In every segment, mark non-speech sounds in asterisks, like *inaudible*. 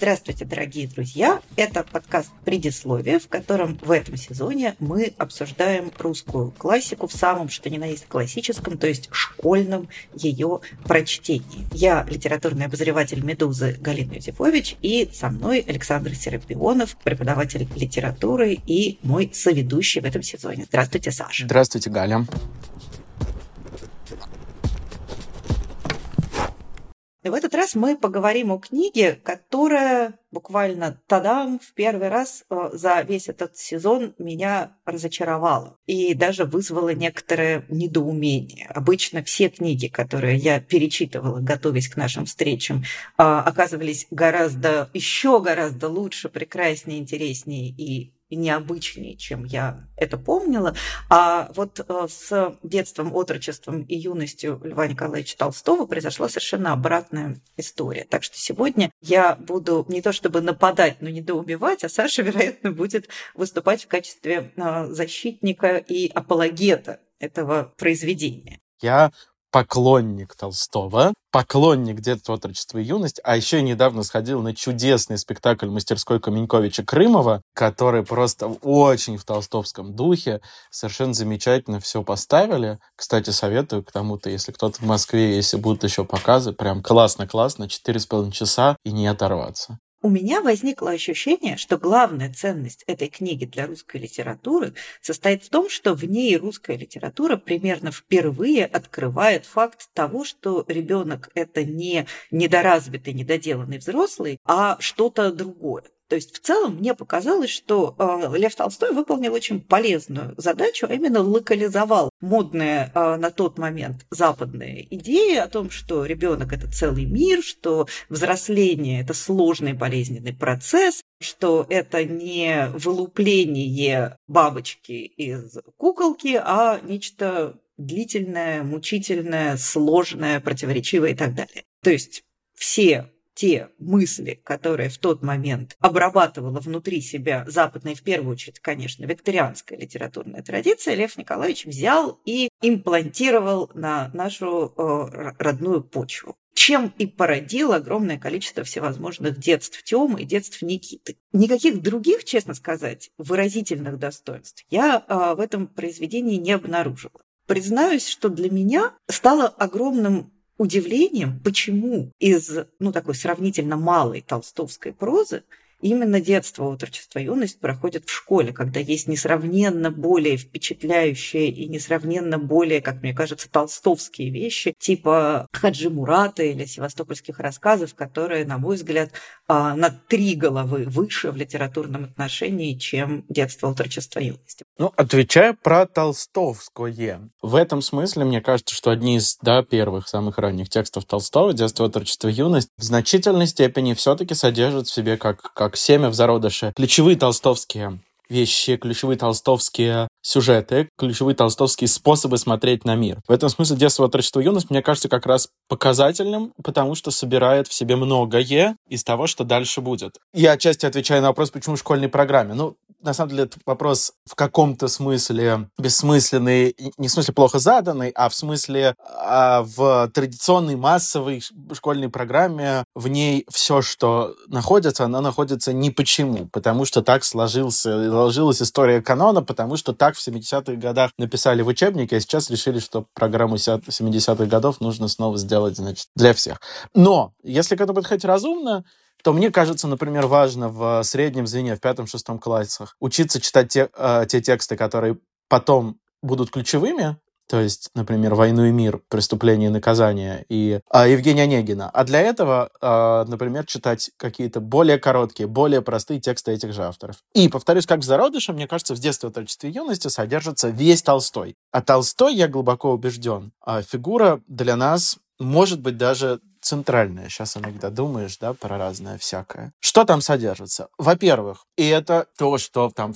Здравствуйте, дорогие друзья! Это подкаст «Предисловие», в котором в этом сезоне мы обсуждаем русскую классику в самом, что ни на есть классическом, то есть школьном ее прочтении. Я литературный обозреватель «Медузы» Галина Юзефович, и со мной Александр Серапионов, преподаватель литературы и мой соведущий в этом сезоне. Здравствуйте, Саша. Здравствуйте, Галя. В этот раз мы поговорим о книге, которая буквально тадам в первый раз э, за весь этот сезон меня разочаровала и даже вызвала некоторое недоумение. Обычно все книги, которые я перечитывала, готовясь к нашим встречам, а, оказывались гораздо, еще гораздо лучше, прекраснее, интереснее и необычнее, чем я это помнила. А вот э, с детством, отрочеством и юностью Льва Николаевича Толстого произошла совершенно обратная история. Так что сегодня я буду не то чтобы нападать, но недоумевать, а Саша, *laughs* вероятно, будет выступать в качестве э, защитника и апологета этого произведения. Я поклонник Толстого, поклонник детства, отрочества и юность, а еще недавно сходил на чудесный спектакль мастерской Каменьковича Крымова, который просто очень в толстовском духе, совершенно замечательно все поставили. Кстати, советую к тому-то, если кто-то в Москве, если будут еще показы, прям классно-классно, четыре с половиной часа и не оторваться. У меня возникло ощущение, что главная ценность этой книги для русской литературы состоит в том, что в ней русская литература примерно впервые открывает факт того, что ребенок это не недоразвитый, недоделанный взрослый, а что-то другое. То есть в целом мне показалось, что э, Лев Толстой выполнил очень полезную задачу, а именно локализовал модные э, на тот момент западные идеи о том, что ребенок это целый мир, что взросление это сложный болезненный процесс, что это не вылупление бабочки из куколки, а нечто длительное, мучительное, сложное, противоречивое и так далее. То есть все те мысли, которые в тот момент обрабатывала внутри себя западная, в первую очередь, конечно, викторианская литературная традиция, Лев Николаевич взял и имплантировал на нашу э, родную почву чем и породил огромное количество всевозможных детств Тёмы и детств Никиты. Никаких других, честно сказать, выразительных достоинств я э, в этом произведении не обнаружила. Признаюсь, что для меня стало огромным удивлением, почему из ну, такой сравнительно малой толстовской прозы Именно детство, отрочество, юность проходят в школе, когда есть несравненно более впечатляющие и несравненно более, как мне кажется, толстовские вещи, типа Хаджи Мурата или севастопольских рассказов, которые, на мой взгляд, а, на три головы выше в литературном отношении, чем детство, отрочество, юность. Ну, отвечая про толстовское, в этом смысле, мне кажется, что одни из да, первых, самых ранних текстов Толстого, детство, отрочество, юность, в значительной степени все-таки содержат в себе как, как как семя в зародыше. Ключевые толстовские вещи, ключевые толстовские сюжеты, ключевые толстовские способы смотреть на мир. В этом смысле детство, отрочество, юность, мне кажется, как раз показательным, потому что собирает в себе многое из того, что дальше будет. Я отчасти отвечаю на вопрос, почему в школьной программе. Ну, на самом деле, это вопрос в каком-то смысле бессмысленный, не в смысле плохо заданный, а в смысле а в традиционной массовой школьной программе в ней все, что находится, оно находится не почему, потому что так сложился, сложилась история канона, потому что так в 70-х годах написали в учебнике, а сейчас решили, что программу 70-х годов нужно снова сделать, значит, для всех. Но, если к этому подходить разумно, то мне кажется, например, важно в среднем звене, в пятом-шестом классах учиться читать те, э, те тексты, которые потом будут ключевыми, то есть, например, «Войну и мир», «Преступление и наказание» и а, Евгения Онегина. А для этого, а, например, читать какие-то более короткие, более простые тексты этих же авторов. И, повторюсь, как в зародыше, мне кажется, в детстве, отрочестве и юности содержится весь Толстой. А Толстой, я глубоко убежден, а фигура для нас может быть даже центральное. Сейчас иногда думаешь, да, про разное всякое. Что там содержится? Во-первых, и это то, что там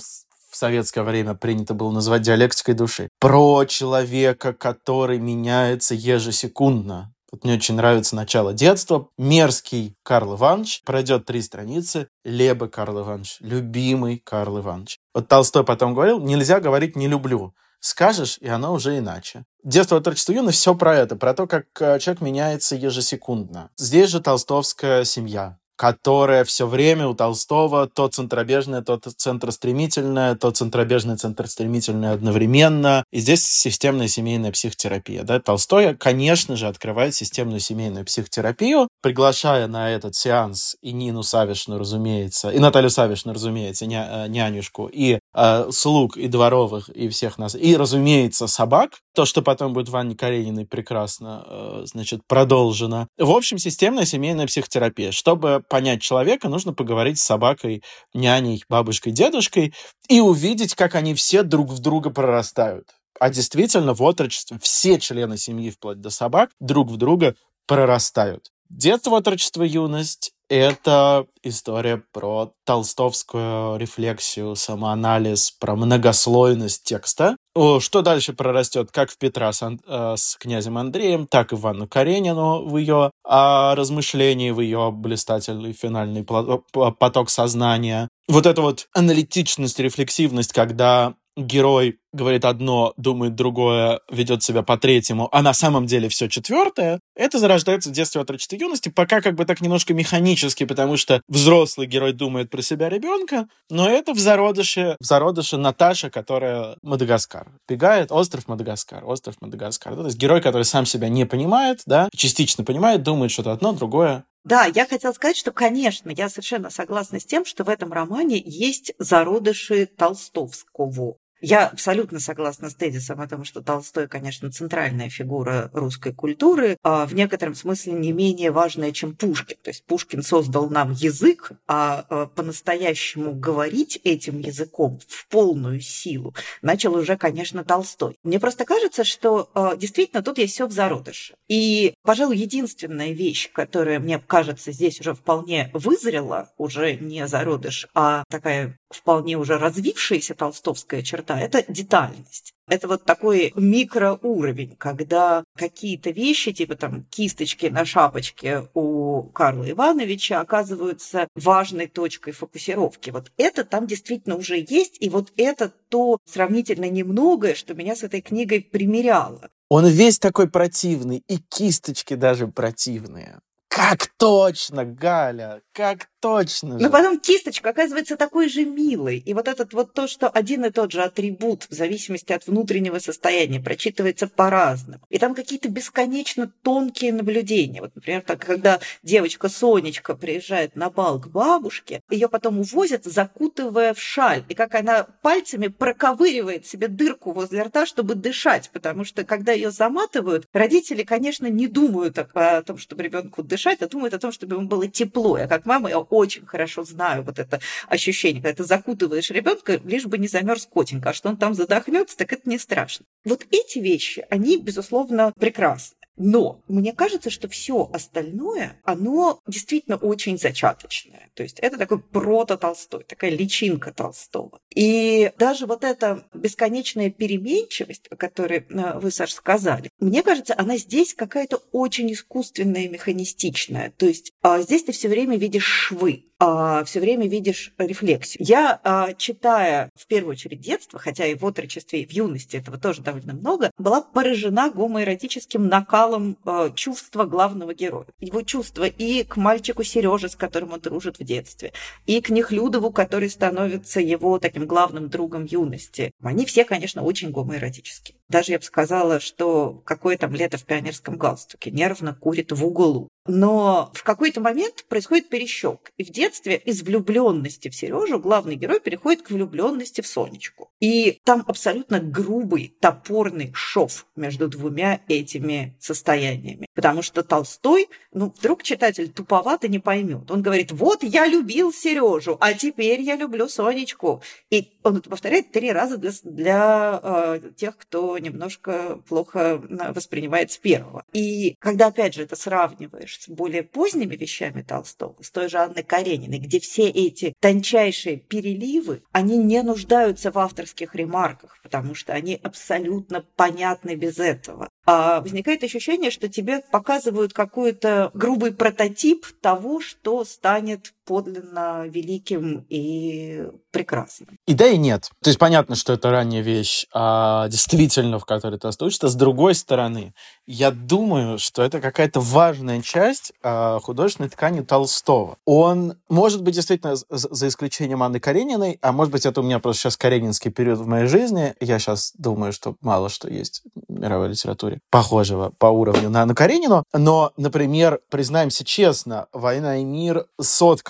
в советское время принято было называть диалектикой души, про человека, который меняется ежесекундно. Вот мне очень нравится начало детства. Мерзкий Карл Иванович. Пройдет три страницы. Лебе Карл Иванович. Любимый Карл Иванович. Вот Толстой потом говорил, нельзя говорить «не люблю». Скажешь, и оно уже иначе. Детство, отрочество, юность — все про это, про то, как э, человек меняется ежесекундно. Здесь же толстовская семья которая все время у Толстого то центробежное, то центростремительное, то центробежное, центростремительное одновременно. И здесь системная семейная психотерапия. Да? Толстой, конечно же, открывает системную семейную психотерапию, приглашая на этот сеанс и Нину Савишну, разумеется, и Наталью Савишну, разумеется, ня, э, нянюшку, и э, слуг, и дворовых, и всех нас, и, разумеется, собак, то, что потом будет в Анне Карениной прекрасно, э, значит, продолжено. В общем, системная семейная психотерапия. Чтобы понять человека, нужно поговорить с собакой, няней, бабушкой, дедушкой и увидеть, как они все друг в друга прорастают. А действительно, в отрочестве все члены семьи, вплоть до собак, друг в друга прорастают. Детство, отрочество, юность это история про толстовскую рефлексию, самоанализ, про многослойность текста. Что дальше прорастет как в Петра с, э, с князем Андреем, так и в Анну Каренину в ее а, размышлении, в ее блистательный финальный поток сознания. Вот эта вот аналитичность, рефлексивность, когда герой говорит одно, думает другое, ведет себя по третьему, а на самом деле все четвертое, это зарождается в детстве от отрочества юности, пока как бы так немножко механически, потому что взрослый герой думает про себя ребенка, но это в зародыше, в зародыше Наташа, которая Мадагаскар. Бегает остров Мадагаскар, остров Мадагаскар. Да? То есть герой, который сам себя не понимает, да, частично понимает, думает что-то одно, другое, да, я хотела сказать, что, конечно, я совершенно согласна с тем, что в этом романе есть зародыши Толстовского. Я абсолютно согласна с тезисом о том, что Толстой, конечно, центральная фигура русской культуры, а в некотором смысле не менее важная, чем Пушкин. То есть Пушкин создал нам язык, а, а по-настоящему говорить этим языком в полную силу начал уже, конечно, Толстой. Мне просто кажется, что а, действительно тут есть все в зародыше. И, пожалуй, единственная вещь, которая, мне кажется, здесь уже вполне вызрела, уже не зародыш, а такая вполне уже развившаяся толстовская черта – это детальность. Это вот такой микроуровень, когда какие-то вещи, типа там кисточки на шапочке у Карла Ивановича оказываются важной точкой фокусировки. Вот это там действительно уже есть, и вот это то сравнительно немногое, что меня с этой книгой примеряло. Он весь такой противный, и кисточки даже противные. Как точно, Галя, как точно. Но потом кисточка оказывается такой же милой. И вот этот вот то, что один и тот же атрибут в зависимости от внутреннего состояния прочитывается по-разному. И там какие-то бесконечно тонкие наблюдения. Вот, например, так, когда девочка Сонечка приезжает на бал к бабушке, ее потом увозят, закутывая в шаль. И как она пальцами проковыривает себе дырку возле рта, чтобы дышать. Потому что когда ее заматывают, родители, конечно, не думают о том, чтобы ребенку дышать, а думают о том, чтобы ему было тепло. Я как мама, я очень хорошо знаю вот это ощущение, когда ты закутываешь ребенка, лишь бы не замерз котенька, а что он там задохнется, так это не страшно. Вот эти вещи, они, безусловно, прекрасны. Но мне кажется, что все остальное, оно действительно очень зачаточное. То есть это такой прото-Толстой, такая личинка Толстого. И даже вот эта бесконечная переменчивость, о которой э, вы, Саш, сказали, мне кажется, она здесь какая-то очень искусственная, механистичная. То есть а здесь ты все время видишь швы а, все время видишь рефлексию. Я, а, читая в первую очередь детство, хотя и в отрочестве, и в юности этого тоже довольно много, была поражена гомоэротическим накалом а, чувства главного героя. Его чувства и к мальчику Сереже, с которым он дружит в детстве, и к Нехлюдову, который становится его таким главным другом юности. Они все, конечно, очень гомоэротические. Даже я бы сказала, что какое там лето в пионерском галстуке нервно курит в углу. Но в какой-то момент происходит перещелк. И в детстве из влюбленности в Сережу главный герой переходит к влюбленности в Сонечку. И там абсолютно грубый, топорный шов между двумя этими состояниями. Потому что Толстой, ну, вдруг читатель туповато не поймет. Он говорит, вот я любил Сережу, а теперь я люблю Сонечку. И он это повторяет три раза для, для э, тех, кто немножко плохо воспринимает с первого. И когда, опять же, это сравниваешь с более поздними вещами Толстого, с той же Анной Карениной, где все эти тончайшие переливы, они не нуждаются в авторских ремарках, потому что они абсолютно понятны без этого. А возникает ощущение, что тебе показывают какой-то грубый прототип того, что станет подлинно великим и прекрасным. И да, и нет. То есть понятно, что это ранняя вещь, а действительно, в которой ты остаешься. С другой стороны, я думаю, что это какая-то важная часть а, художественной ткани Толстого. Он, может быть, действительно, за исключением Анны Карениной, а может быть, это у меня просто сейчас каренинский период в моей жизни, я сейчас думаю, что мало что есть в мировой литературе похожего по уровню на Анну Каренину, но, например, признаемся честно, «Война и мир»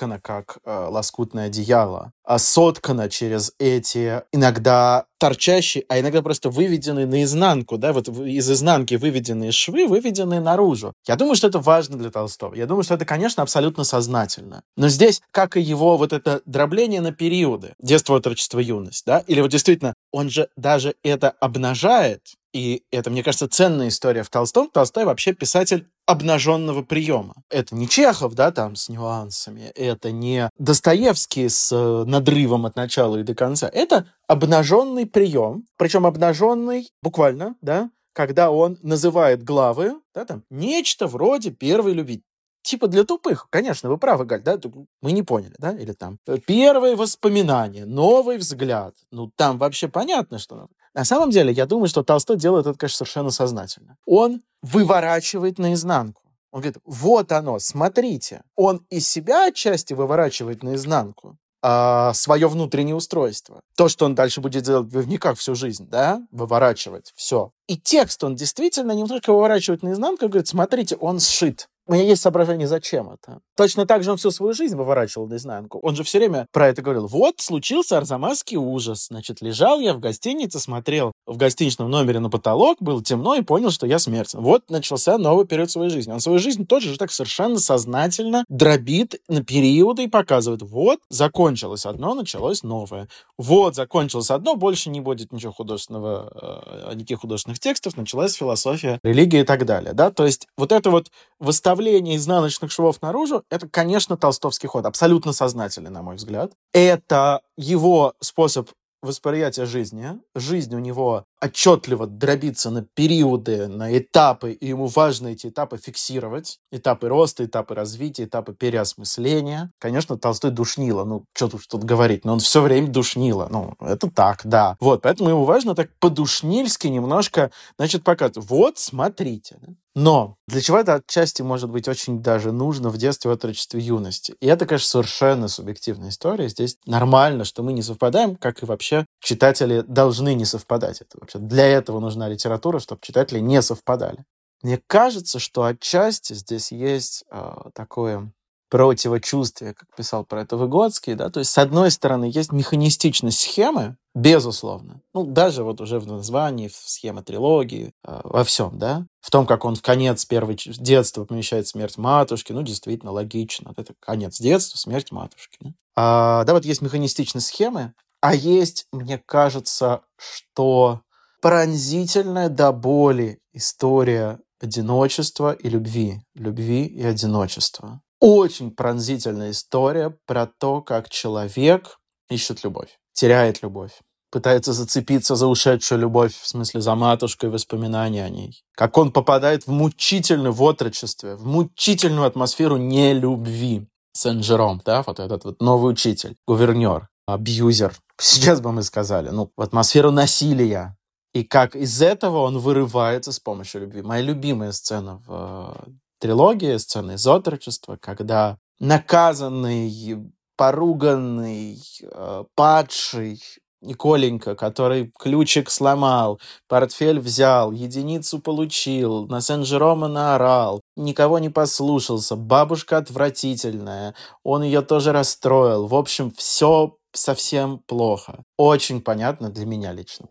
соткана как э, лоскутное одеяло, а соткана через эти иногда торчащие, а иногда просто выведенные наизнанку, да, вот из изнанки выведенные швы, выведенные наружу. Я думаю, что это важно для Толстого. Я думаю, что это, конечно, абсолютно сознательно. Но здесь, как и его вот это дробление на периоды, детство, отрочество, юность, да, или вот действительно, он же даже это обнажает, и это, мне кажется, ценная история в Толстом. Толстой вообще писатель обнаженного приема. Это не Чехов, да, там с нюансами, это не Достоевский с э, надрывом от начала и до конца. Это обнаженный прием, причем обнаженный буквально, да, когда он называет главы, да, там, нечто вроде первой любви типа для тупых. Конечно, вы правы, Галь, да? Мы не поняли, да? Или там э, первые воспоминания, новый взгляд. Ну, там вообще понятно, что... На самом деле, я думаю, что Толстой делает это, конечно, совершенно сознательно. Он выворачивает наизнанку. Он говорит, вот оно, смотрите. Он из себя отчасти выворачивает наизнанку, а, свое внутреннее устройство. То, что он дальше будет делать в дневниках всю жизнь, да, выворачивать, все. И текст он действительно немножко выворачивает наизнанку говорит, смотрите, он сшит. У меня есть соображение, зачем это. Точно так же он всю свою жизнь выворачивал наизнанку. Он же все время про это говорил. Вот, случился арзамасский ужас. Значит, лежал я в гостинице, смотрел в гостиничном номере на потолок, было темно и понял, что я смертен. Вот начался новый период своей жизни. Он свою жизнь тоже же так совершенно сознательно дробит на периоды и показывает. Вот, закончилось одно, началось новое. Вот, закончилось одно, больше не будет ничего художественного, э, никаких художественных текстов, началась философия, религия и так далее. Да? То есть вот это вот выставление изнаночных швов наружу, это, конечно, толстовский ход, абсолютно сознательный, на мой взгляд. Это его способ восприятия жизни. Жизнь у него отчетливо дробится на периоды, на этапы, и ему важно эти этапы фиксировать. Этапы роста, этапы развития, этапы переосмысления. Конечно, Толстой душнило, ну, что тут, тут говорить, но он все время душнило. Ну, это так, да. Вот, поэтому ему важно так по-душнильски немножко, значит, показывать. Вот, смотрите. Но для чего это отчасти может быть очень даже нужно в детстве, отрочестве, юности. И это, конечно, совершенно субъективная история. Здесь нормально, что мы не совпадаем, как и вообще читатели должны не совпадать. Это вообще для этого нужна литература, чтобы читатели не совпадали. Мне кажется, что отчасти здесь есть э, такое противочувствие, как писал про это Выгодский, да, то есть с одной стороны есть механистичность схемы, безусловно, ну даже вот уже в названии, в схеме трилогии, э, во всем, да, в том, как он в конец первого детства помещает смерть матушки, ну действительно логично, это конец детства, смерть матушки. Да? А, да, вот есть механистичность схемы, а есть, мне кажется, что пронзительная до боли история одиночества и любви, любви и одиночества очень пронзительная история про то, как человек ищет любовь, теряет любовь, пытается зацепиться за ушедшую любовь, в смысле за матушкой, воспоминания о ней. Как он попадает в мучительную в отрочестве, в мучительную атмосферу нелюбви. Сен-Жером, да, вот этот вот новый учитель, гувернер, абьюзер. Сейчас бы мы сказали, ну, в атмосферу насилия. И как из этого он вырывается с помощью любви. Моя любимая сцена в трилогия, сцена из отрочества, когда наказанный, поруганный, э, падший Николенька, который ключик сломал, портфель взял, единицу получил, на Сен-Жерома наорал, никого не послушался, бабушка отвратительная, он ее тоже расстроил. В общем, все совсем плохо. Очень понятно для меня лично.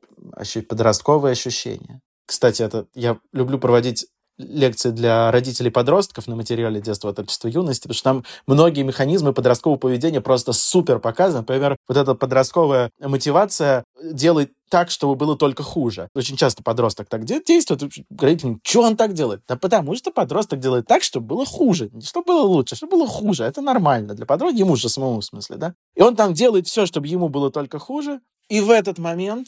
Подростковые ощущения. Кстати, это я люблю проводить лекции для родителей подростков на материале детства, отрочества, юности, потому что там многие механизмы подросткового поведения просто супер показаны. Например, вот эта подростковая мотивация делает так, чтобы было только хуже. Очень часто подросток так действует, родитель, что он так делает? Да потому что подросток делает так, чтобы было хуже. Не чтобы было лучше, чтобы было хуже. Это нормально для подростка, ему же самому в смысле, да? И он там делает все, чтобы ему было только хуже. И в этот момент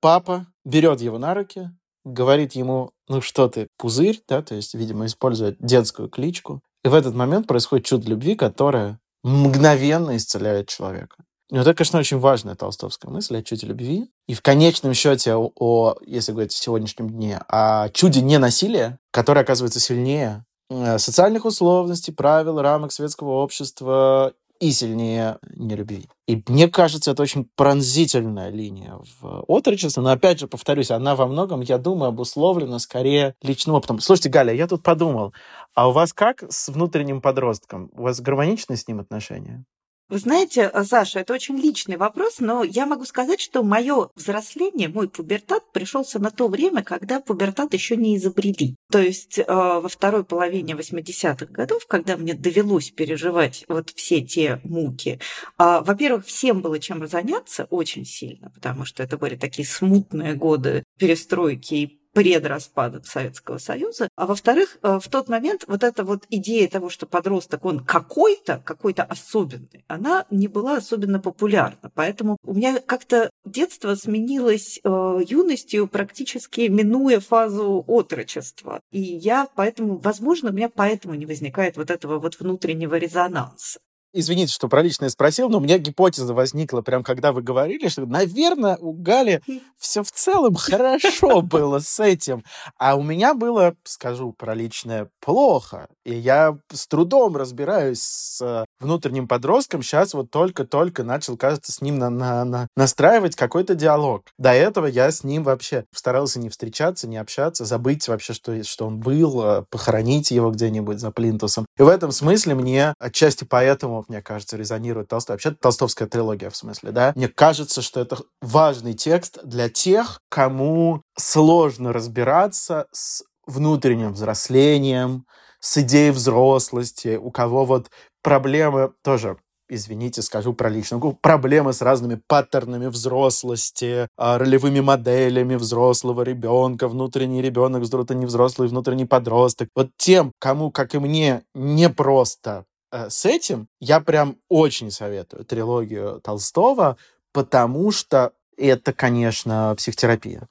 папа берет его на руки, говорит ему, ну что ты, пузырь, да, то есть, видимо, использует детскую кличку. И в этот момент происходит чудо любви, которое мгновенно исцеляет человека. Вот это, конечно, очень важная толстовская мысль о чуде любви. И в конечном счете, о, о если говорить о сегодняшнем дне, о чуде ненасилия, которое оказывается сильнее э, социальных условностей, правил, рамок светского общества и сильнее нелюбви. И мне кажется, это очень пронзительная линия в отрочестве. Но опять же, повторюсь, она во многом, я думаю, обусловлена скорее личным опытом. Слушайте, Галя, я тут подумал, а у вас как с внутренним подростком? У вас гармоничны с ним отношения? Вы знаете, э, Саша, это очень личный вопрос, но я могу сказать, что мое взросление, мой пубертат пришелся на то время, когда пубертат еще не изобрели. То есть э, во второй половине 80-х годов, когда мне довелось переживать вот все те муки, а, во-первых, всем было чем заняться очень сильно, потому что это были такие смутные годы перестройки и предраспада Советского Союза. А во-вторых, э, в тот момент вот эта вот идея того, что подросток, он какой-то, какой-то особенный, она не была особенно популярна. Поэтому у меня как-то детство сменилось э, юностью, практически минуя фазу отрочества. И я поэтому, возможно, у меня поэтому не возникает вот этого вот внутреннего резонанса. Извините, что про личное спросил, но у меня гипотеза возникла, прям когда вы говорили, что, наверное, у Гали все в целом хорошо было с этим. А у меня было, скажу про личное, плохо. И я с трудом разбираюсь с внутренним подростком. Сейчас вот только-только начал, кажется, с ним на на на настраивать какой-то диалог. До этого я с ним вообще старался не встречаться, не общаться, забыть вообще, что, что он был, а, похоронить его где-нибудь за плинтусом. И в этом смысле мне отчасти поэтому мне кажется, резонирует Толстой. Вообще, толстовская трилогия, в смысле, да? Мне кажется, что это важный текст для тех, кому сложно разбираться с внутренним взрослением, с идеей взрослости, у кого вот проблемы тоже извините, скажу про личную проблемы с разными паттернами взрослости, а, ролевыми моделями взрослого ребенка, внутренний ребенок, взрослый, внутренний подросток. Вот тем, кому, как и мне, не просто Э, с этим я прям очень советую трилогию Толстого, потому что это, конечно, психотерапия.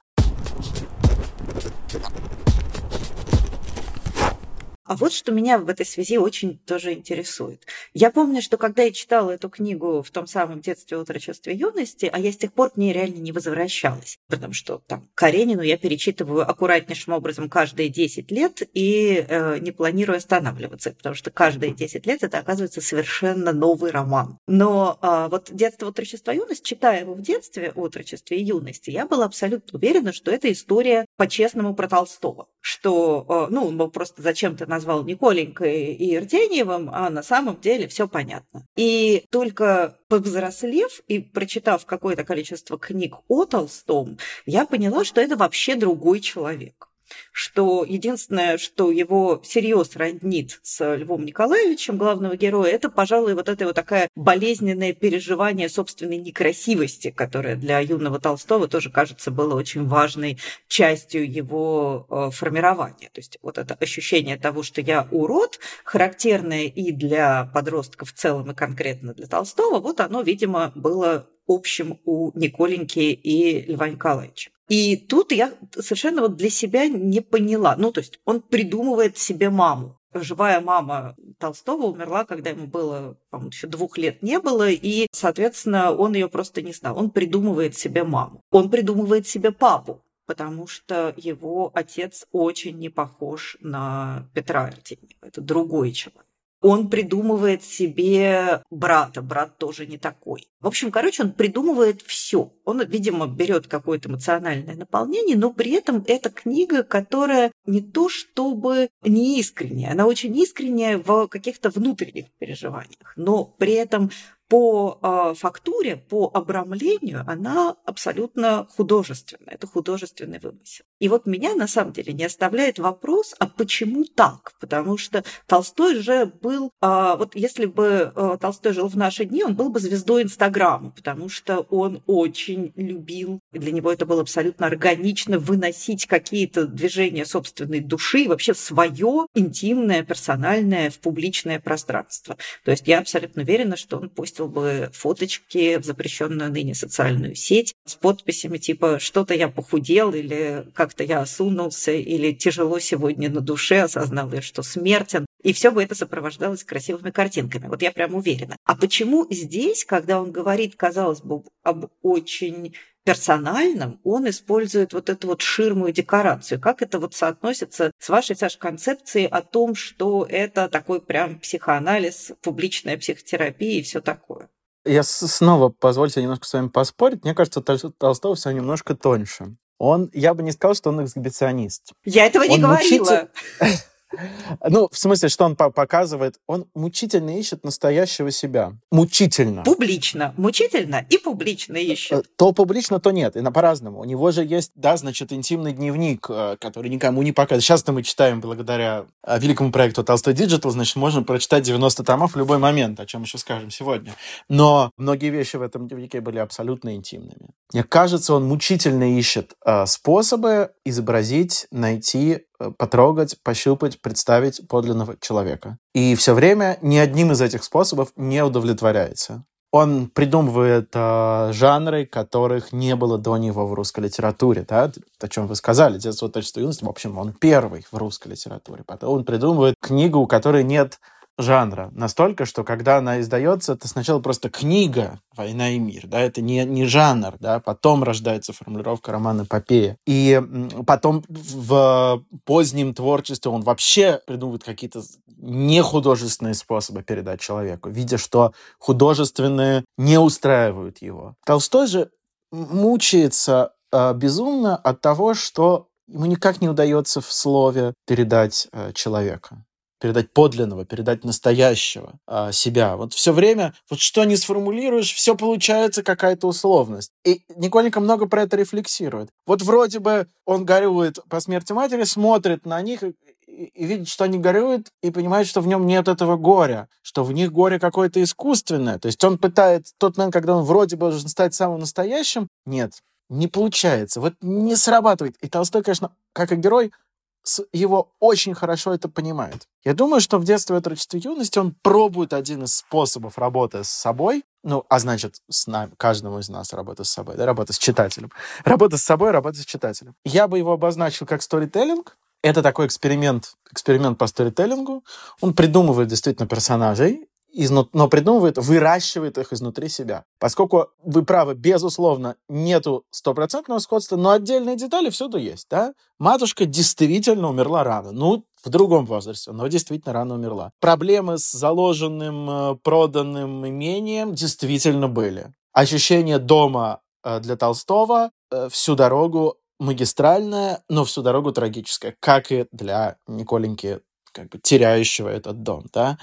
А вот что меня в этой связи очень тоже интересует. Я помню, что когда я читала эту книгу в том самом детстве, отрочестве, юности, а я с тех пор к ней реально не возвращалась, потому что там Каренину я перечитываю аккуратнейшим образом каждые 10 лет и э, не планирую останавливаться, потому что каждые 10 лет это оказывается совершенно новый роман. Но э, вот детство, отрочество, юность, читая его в детстве, отрочестве и юности, я была абсолютно уверена, что это история по-честному про Толстого, что, э, ну, просто зачем-то назвал Николенькой и Иртеньевым, а на самом деле все понятно. И только повзрослев и прочитав какое-то количество книг о Толстом, я поняла, что это вообще другой человек что единственное, что его серьез роднит с Львом Николаевичем, главного героя, это, пожалуй, вот это вот такая болезненное переживание собственной некрасивости, которое для юного Толстого тоже, кажется, было очень важной частью его э, формирования. То есть вот это ощущение того, что я урод, характерное и для подростков в целом, и конкретно для Толстого, вот оно, видимо, было общим у Николеньки и Льва Николаевича. И тут я совершенно вот для себя не поняла. Ну, то есть он придумывает себе маму. Живая мама Толстого умерла, когда ему было, по-моему, еще двух лет не было, и, соответственно, он ее просто не знал. Он придумывает себе маму. Он придумывает себе папу, потому что его отец очень не похож на Петра Артемьева. Это другой человек он придумывает себе брата, брат тоже не такой. В общем, короче, он придумывает все. Он, видимо, берет какое-то эмоциональное наполнение, но при этом это книга, которая не то чтобы не искренняя, она очень искренняя в каких-то внутренних переживаниях, но при этом по э, фактуре, по обрамлению она абсолютно художественная. Это художественный вымысел. И вот меня на самом деле не оставляет вопрос, а почему так? Потому что Толстой же был, э, вот если бы э, Толстой жил в наши дни, он был бы звездой Инстаграма, потому что он очень любил, для него это было абсолютно органично выносить какие-то движения собственной души, вообще свое интимное, персональное в публичное пространство. То есть я абсолютно уверена, что он постил бы фоточки в запрещенную ныне социальную сеть с подписями типа «что-то я похудел» или «как-то я осунулся» или «тяжело сегодня на душе, осознал я, что смертен». И все бы это сопровождалось красивыми картинками. Вот я прям уверена. А почему здесь, когда он говорит, казалось бы, об очень персональном, он использует вот эту вот ширму и декорацию. Как это вот соотносится с вашей, Саш, концепцией о том, что это такой прям психоанализ, публичная психотерапия и все такое? Я снова позвольте немножко с вами поспорить. Мне кажется, Толстого все немножко тоньше. Он, я бы не сказал, что он эксгибиционист. Я этого не он говорила. Мучитель... *laughs* Ну, в смысле, что он показывает? Он мучительно ищет настоящего себя. Мучительно. Публично. Мучительно и публично ищет. Э, то публично, то нет. И на по-разному. У него же есть, да, значит, интимный дневник, э, который никому не показывает. Сейчас-то мы читаем благодаря э, великому проекту Толстой Digital, значит, можем прочитать 90 томов в любой момент, о чем еще скажем сегодня. Но многие вещи в этом дневнике были абсолютно интимными. Мне кажется, он мучительно ищет способы изобразить, найти Э, потрогать, пощупать, представить подлинного человека. И все время ни одним из этих способов не удовлетворяется. Он придумывает э, жанры, которых не было до него в русской литературе, да, о чем вы сказали, детство, отечество, юность. В общем, он первый в русской литературе. Потом он придумывает книгу, у которой нет жанра. Настолько, что когда она издается, это сначала просто книга «Война и мир». Да? Это не, не жанр. Да? Потом рождается формулировка романа эпопея. И потом в позднем творчестве он вообще придумывает какие-то нехудожественные способы передать человеку, видя, что художественные не устраивают его. Толстой же мучается э, безумно от того, что ему никак не удается в слове передать э, человека передать подлинного, передать настоящего а, себя. Вот все время, вот что не сформулируешь, все получается какая-то условность. И Николенко много про это рефлексирует. Вот вроде бы он горюет по смерти матери, смотрит на них и, и видит, что они горюют, и понимает, что в нем нет этого горя, что в них горе какое-то искусственное. То есть он пытается, тот момент, когда он вроде бы должен стать самым настоящим, нет, не получается, вот не срабатывает. И Толстой, конечно, как и герой, его очень хорошо это понимает. Я думаю, что в детстве, отрочестве, юности он пробует один из способов работы с собой, ну, а значит, с нами, каждому из нас работа с собой, да, работа с читателем. *laughs* Работа с собой, работа с читателем. Я бы его обозначил как сторителлинг. Это такой эксперимент, эксперимент по сторителлингу. Он придумывает действительно персонажей, но придумывает, выращивает их изнутри себя. Поскольку, вы правы, безусловно, нету стопроцентного сходства, но отдельные детали всюду есть, да? Матушка действительно умерла рано. Ну, в другом возрасте, но действительно рано умерла. Проблемы с заложенным, э, проданным имением действительно были. Ощущение дома э, для Толстого э, всю дорогу магистральное, но всю дорогу трагическое, как и для Николеньки как бы теряющего этот дом, да.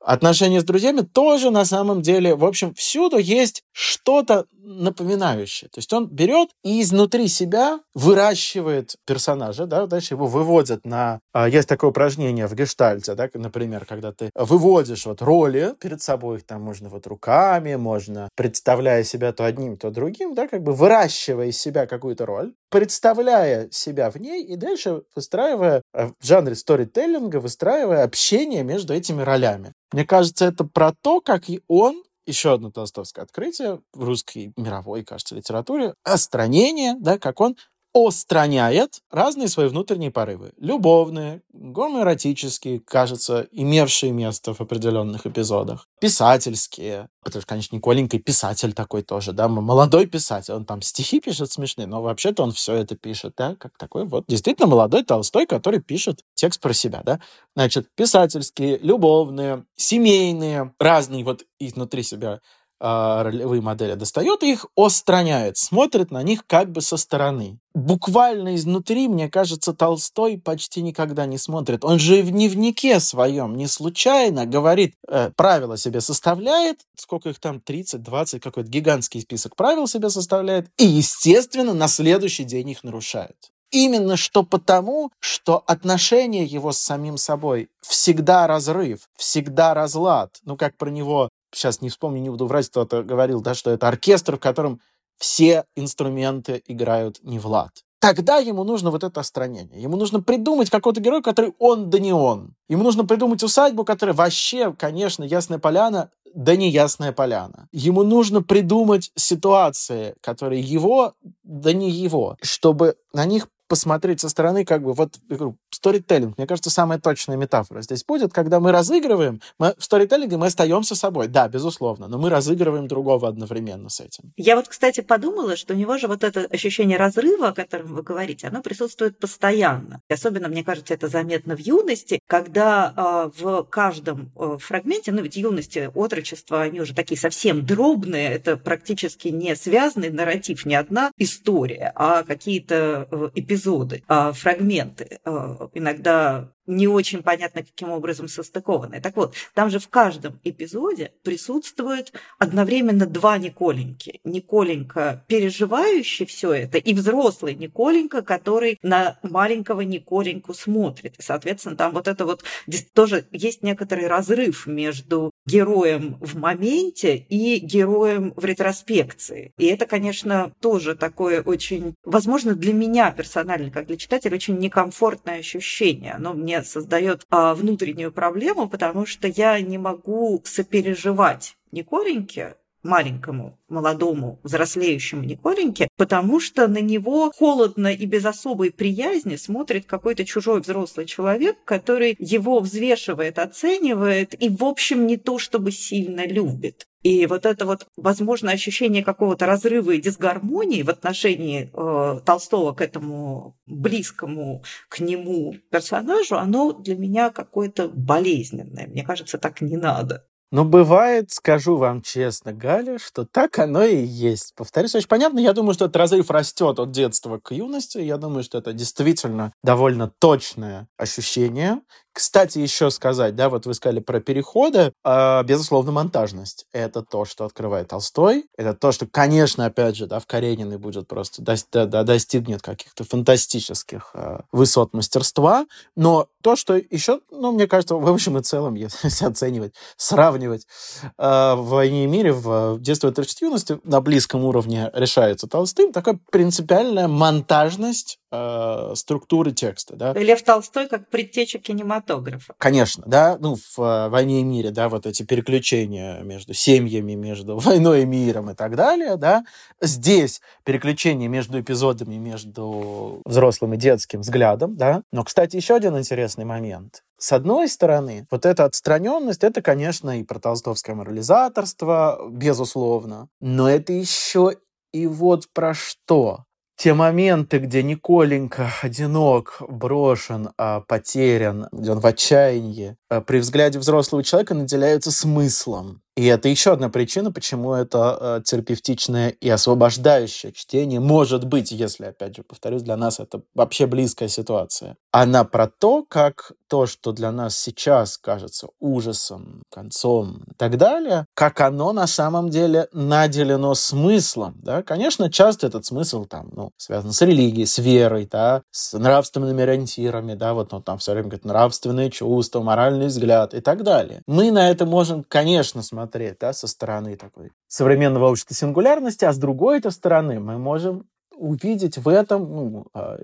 Отношения с друзьями тоже на самом деле, в общем, всюду есть что-то напоминающее. То есть он берет и изнутри себя выращивает персонажа, да, дальше его выводят на... А, есть такое упражнение в гештальте, да, например, когда ты выводишь вот роли перед собой, их там можно вот руками, можно представляя себя то одним, то другим, да, как бы выращивая из себя какую-то роль, представляя себя в ней и дальше выстраивая э, в жанре сторителлинга, выстраивая общение между этими ролями. Мне кажется, это про то, как и он еще одно толстовское открытие в русской мировой, кажется, литературе, остранение, да, как он остраняет разные свои внутренние порывы. Любовные, гомоэротические, кажется, имевшие место в определенных эпизодах. Писательские. Потому что, конечно, Николенький писатель такой тоже, да, молодой писатель. Он там стихи пишет смешные, но вообще-то он все это пишет, да, как такой вот действительно молодой Толстой, который пишет текст про себя, да. Значит, писательские, любовные, семейные, разные вот изнутри себя ролевые модели, достает и их остраняет, смотрит на них как бы со стороны. Буквально изнутри, мне кажется, Толстой почти никогда не смотрит. Он же в дневнике своем не случайно говорит, э, правила себе составляет, сколько их там, 30, 20, какой-то гигантский список правил себе составляет, и, естественно, на следующий день их нарушает. Именно что потому, что отношение его с самим собой всегда разрыв, всегда разлад. Ну, как про него, сейчас не вспомню, не буду врать, кто-то говорил, да, что это оркестр, в котором все инструменты играют не в лад. Тогда ему нужно вот это остранение. Ему нужно придумать какой-то герой, который он да не он. Ему нужно придумать усадьбу, которая вообще, конечно, Ясная Поляна, да не Ясная Поляна. Ему нужно придумать ситуации, которые его, да не его, чтобы на них посмотреть со стороны, как бы, вот, сторителлинг, мне кажется, самая точная метафора здесь будет, когда мы разыгрываем, мы, в сторителлинге мы остаемся собой, да, безусловно, но мы разыгрываем другого одновременно с этим. Я вот, кстати, подумала, что у него же вот это ощущение разрыва, о котором вы говорите, оно присутствует постоянно. И особенно, мне кажется, это заметно в юности, когда э, в каждом э, фрагменте, ну ведь юности, отрочество, они уже такие совсем дробные, это практически не связанный нарратив, не одна история, а какие-то э, эпизоды, э, фрагменты. Иногда не очень понятно, каким образом состыкованные. Так вот, там же в каждом эпизоде присутствует одновременно два Николеньки. Николенька, переживающий все это, и взрослый Николенька, который на маленького Николеньку смотрит. И, соответственно, там вот это вот тоже есть некоторый разрыв между героем в моменте и героем в ретроспекции. И это, конечно, тоже такое очень, возможно, для меня персонально, как для читателя, очень некомфортное ощущение. Оно мне создает а, внутреннюю проблему, потому что я не могу сопереживать Николеньке, маленькому, молодому, взрослеющему Николеньке, потому что на него холодно и без особой приязни смотрит какой-то чужой взрослый человек, который его взвешивает, оценивает и, в общем, не то чтобы сильно любит. И вот это вот, возможно, ощущение какого-то разрыва и дисгармонии в отношении э, Толстого к этому близкому к нему персонажу, оно для меня какое-то болезненное. Мне кажется, так не надо. Но бывает, скажу вам честно, Галя, что так оно и есть. Повторюсь, очень понятно. Я думаю, что этот разрыв растет от детства к юности. Я думаю, что это действительно довольно точное ощущение. Кстати, еще сказать, да, вот вы сказали про переходы. Э, безусловно, монтажность. Это то, что открывает Толстой. Это то, что, конечно, опять же, да, в Карениной будет просто до, до, достигнет каких-то фантастических э, высот мастерства. Но то, что еще, ну, мне кажется, в общем и целом, *laughs* если оценивать, сравнивать э, в «Войне и мире», в «Детство и юности» на близком уровне решается Толстым, такая принципиальная монтажность э, структуры текста. Да? Лев Толстой как предтеча кинематографа. Конечно, да, ну, в э, «Войне и мире», да, вот эти переключения между семьями, между *laughs* войной и миром и так далее, да. Здесь переключение между эпизодами, между взрослым и детским взглядом, да. Но, кстати, еще один интересный момент. С одной стороны, вот эта отстраненность, это, конечно, и про толстовское морализаторство, безусловно, но это еще и вот про что? Те моменты, где Николенька одинок, брошен, а, потерян, где он в отчаянии, а, при взгляде взрослого человека наделяются смыслом. И это еще одна причина, почему это э, терапевтичное и освобождающее чтение может быть, если, опять же, повторюсь, для нас это вообще близкая ситуация. Она про то, как то, что для нас сейчас кажется ужасом, концом и так далее, как оно на самом деле наделено смыслом. Да? Конечно, часто этот смысл там, ну, связан с религией, с верой, да, с нравственными ориентирами, да, вот он там все время говорит нравственные чувства, моральный взгляд и так далее. Мы на это можем, конечно, смотреть смотреть, да, со стороны такой современного общества сингулярности, а с другой-то стороны мы можем увидеть в этом ну, а,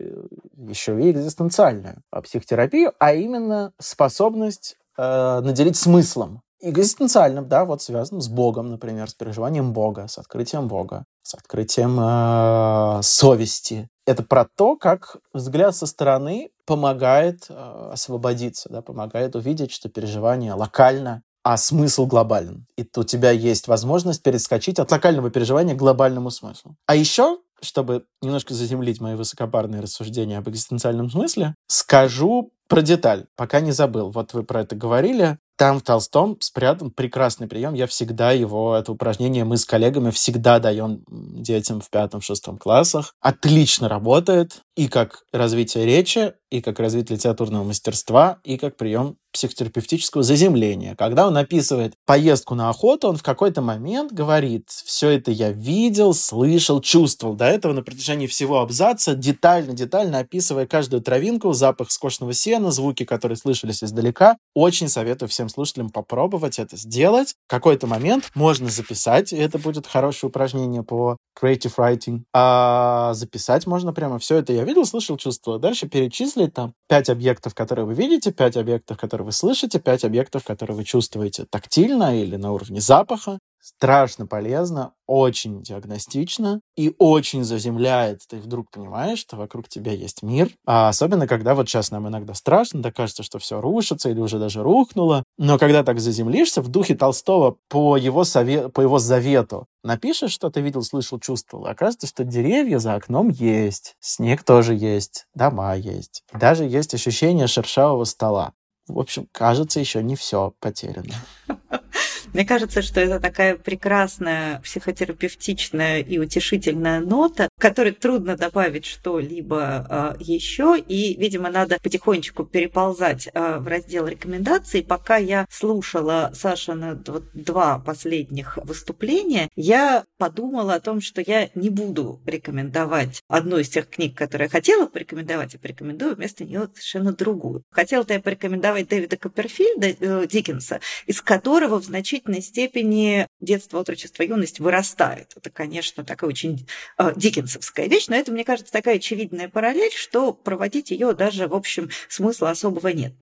еще и экзистенциальную психотерапию, а именно способность э, наделить смыслом. Экзистенциальным, да, вот связанным с Богом, например, с переживанием Бога, с открытием Бога, с открытием э, совести. Это про то, как взгляд со стороны помогает э, освободиться, да, помогает увидеть, что переживание локально, а смысл глобален. И у тебя есть возможность перескочить от локального переживания к глобальному смыслу. А еще, чтобы немножко заземлить мои высокопарные рассуждения об экзистенциальном смысле, скажу про деталь, пока не забыл. Вот вы про это говорили. Там в Толстом спрятан прекрасный прием. Я всегда его, это упражнение мы с коллегами всегда даем детям в пятом-шестом классах. Отлично работает и как развитие речи, и как развитие литературного мастерства, и как прием психотерапевтического заземления. Когда он описывает поездку на охоту, он в какой-то момент говорит, все это я видел, слышал, чувствовал. До этого на протяжении всего абзаца детально-детально описывая каждую травинку, запах скошенного сена, звуки, которые слышались издалека. Очень советую всем слушателям попробовать это сделать. В какой-то момент можно записать, и это будет хорошее упражнение по creative writing. А записать можно прямо все это я видел, слышал, чувствовал. Дальше перечислить там пять объектов, которые вы видите, пять объектов, которые вы слышите, пять объектов, которые вы чувствуете тактильно или на уровне запаха. Страшно полезно, очень диагностично и очень заземляет. Ты вдруг понимаешь, что вокруг тебя есть мир. А особенно, когда вот сейчас нам иногда страшно, да кажется, что все рушится или уже даже рухнуло. Но когда так заземлишься, в духе Толстого по его, сове... по его завету напишешь, что ты видел, слышал, чувствовал, окажется, что деревья за окном есть, снег тоже есть, дома есть. Даже есть ощущение шершавого стола. В общем, кажется, еще не все потеряно. *laughs* Мне кажется, что это такая прекрасная психотерапевтичная и утешительная нота, которой трудно добавить что-либо а, еще, и, видимо, надо потихонечку переползать э, в раздел рекомендаций. Пока я слушала Сашина два последних выступления, я подумала о том, что я не буду рекомендовать одну из тех книг, которые я хотела порекомендовать, и порекомендую вместо нее совершенно другую. Хотела-то я порекомендовать Дэвида Копперфильда э, Диккенса, из которого в значительной степени детство, отрочество, юность вырастает. Это, конечно, такая очень э, диккенсовская вещь, но это, мне кажется, такая очевидная параллель, что проводить ее даже, в общем, смысла особого нет.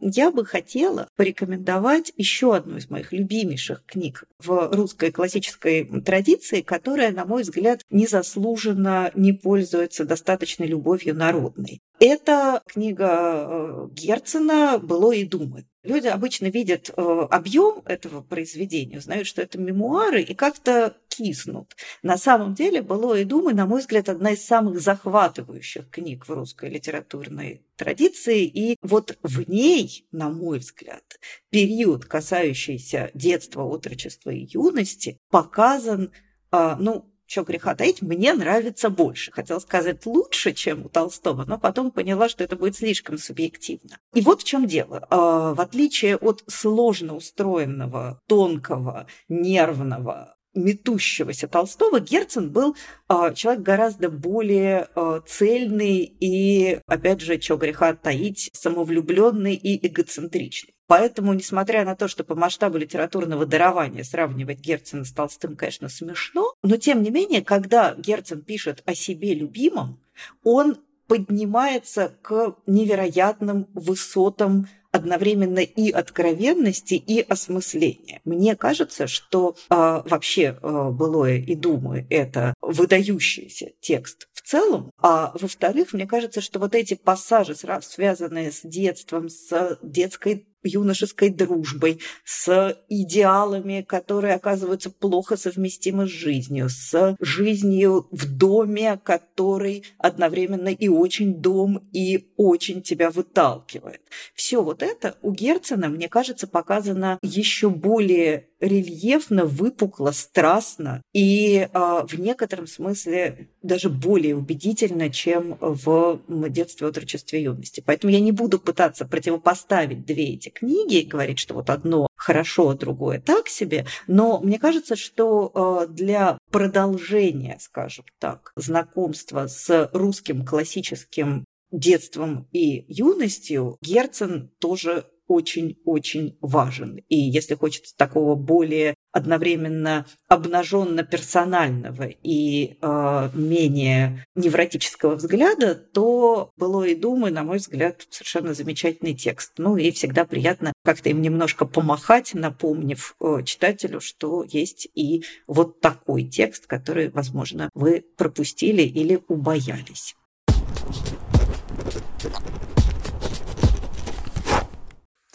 Я бы хотела порекомендовать еще одну из моих любимейших книг в русской классической традиции, которая, на мой взгляд, незаслуженно не пользуется достаточной любовью народной. Это книга э, Герцена «Было и думы». Люди обычно видят э, объем этого произведения, знают, что это мемуары, и как-то киснут. На самом деле «Было и думы», на мой взгляд, одна из самых захватывающих книг в русской литературной традиции. И вот в ней, на мой взгляд, период, касающийся детства, отрочества и юности, показан а, ну, что греха таить, мне нравится больше. Хотела сказать лучше, чем у Толстого, но потом поняла, что это будет слишком субъективно. И вот в чем дело. А, в отличие от сложно устроенного, тонкого, нервного, метущегося Толстого, Герцен был э, человек гораздо более цельный и, опять же, что греха таить, самовлюбленный и эгоцентричный. Поэтому, несмотря на то, что по масштабу литературного дарования сравнивать Герцена с Толстым, конечно, смешно, но тем не менее, когда Герцен пишет о себе любимом, он поднимается к невероятным высотам одновременно и откровенности, и осмысления. Мне кажется, что э, вообще э, «Былое и думы» — это выдающийся текст в целом, а во-вторых, мне кажется, что вот эти пассажи, связанные с детством, с детской юношеской дружбой, с идеалами, которые оказываются плохо совместимы с жизнью, с жизнью в доме, который одновременно и очень дом, и очень тебя выталкивает. Все вот это у Герцена, мне кажется, показано еще более рельефно, выпукло, страстно и э, в некотором смысле даже более убедительно, чем в детстве, отрочестве, юности. Поэтому я не буду пытаться противопоставить две эти книги и говорить, что вот одно хорошо, а другое так себе, но мне кажется, что э, для продолжения, скажем так, знакомства с русским классическим детством и юностью Герцен тоже очень-очень важен. И если хочется такого более одновременно обнаженно персонального и э, менее невротического взгляда, то было и думы, на мой взгляд, совершенно замечательный текст. Ну и всегда приятно как-то им немножко помахать, напомнив э, читателю, что есть и вот такой текст, который, возможно, вы пропустили или убоялись.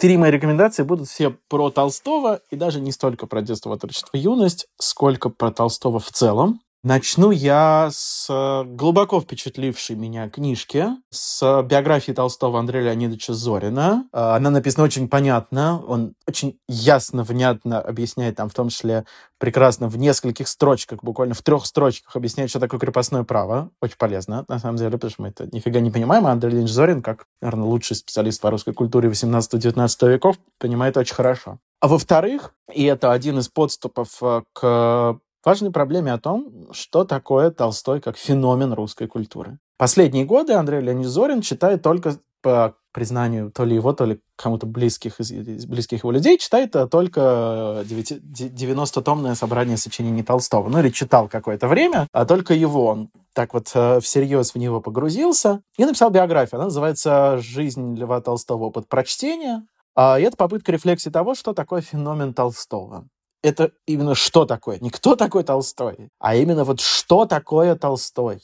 Три мои рекомендации будут все про Толстого, и даже не столько про детство, отрочество, юность, сколько про Толстого в целом. Начну я с э, глубоко впечатлившей меня книжки, с биографии Толстого Андрея Леонидовича Зорина. Э, она написана очень понятно, он очень ясно, внятно объясняет там в том числе прекрасно в нескольких строчках, буквально в трех строчках объясняет, что такое крепостное право. Очень полезно, на самом деле, потому что мы это нифига не понимаем, а Андрей Леонидович Зорин, как, наверное, лучший специалист по русской культуре 18-19 веков, понимает очень хорошо. А во-вторых, и это один из подступов э, к важной проблеме о том, что такое Толстой как феномен русской культуры. Последние годы Андрей Леонид Зорин читает только по признанию то ли его, то ли кому-то близких из, из близких его людей, читает э, только 90-томное собрание сочинений Толстого. Ну или читал какое-то время, а только его он так вот э, всерьез в него погрузился и написал биографию. Она называется «Жизнь Льва Толстого. Опыт прочтения». А, и это попытка рефлексии того, что такое феномен Толстого это именно что такое. Не кто такой Толстой, а именно вот что такое Толстой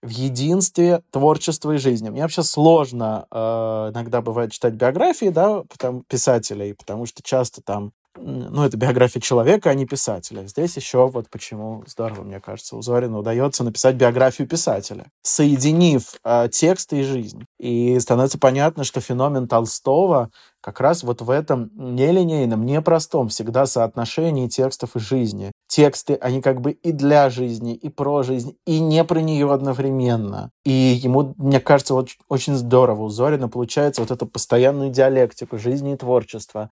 в единстве творчества и жизни. Мне вообще сложно э, иногда бывает читать биографии, да, потому, писателей, потому что часто там ну, это биография человека, а не писателя. Здесь еще вот почему здорово, мне кажется, у Зорина удается написать биографию писателя, соединив э, тексты и жизнь. И становится понятно, что феномен Толстого как раз вот в этом нелинейном, непростом всегда соотношении текстов и жизни. Тексты, они как бы и для жизни, и про жизнь, и не про нее одновременно. И ему, мне кажется, вот очень здорово у Зорина получается вот эту постоянную диалектику жизни и творчества.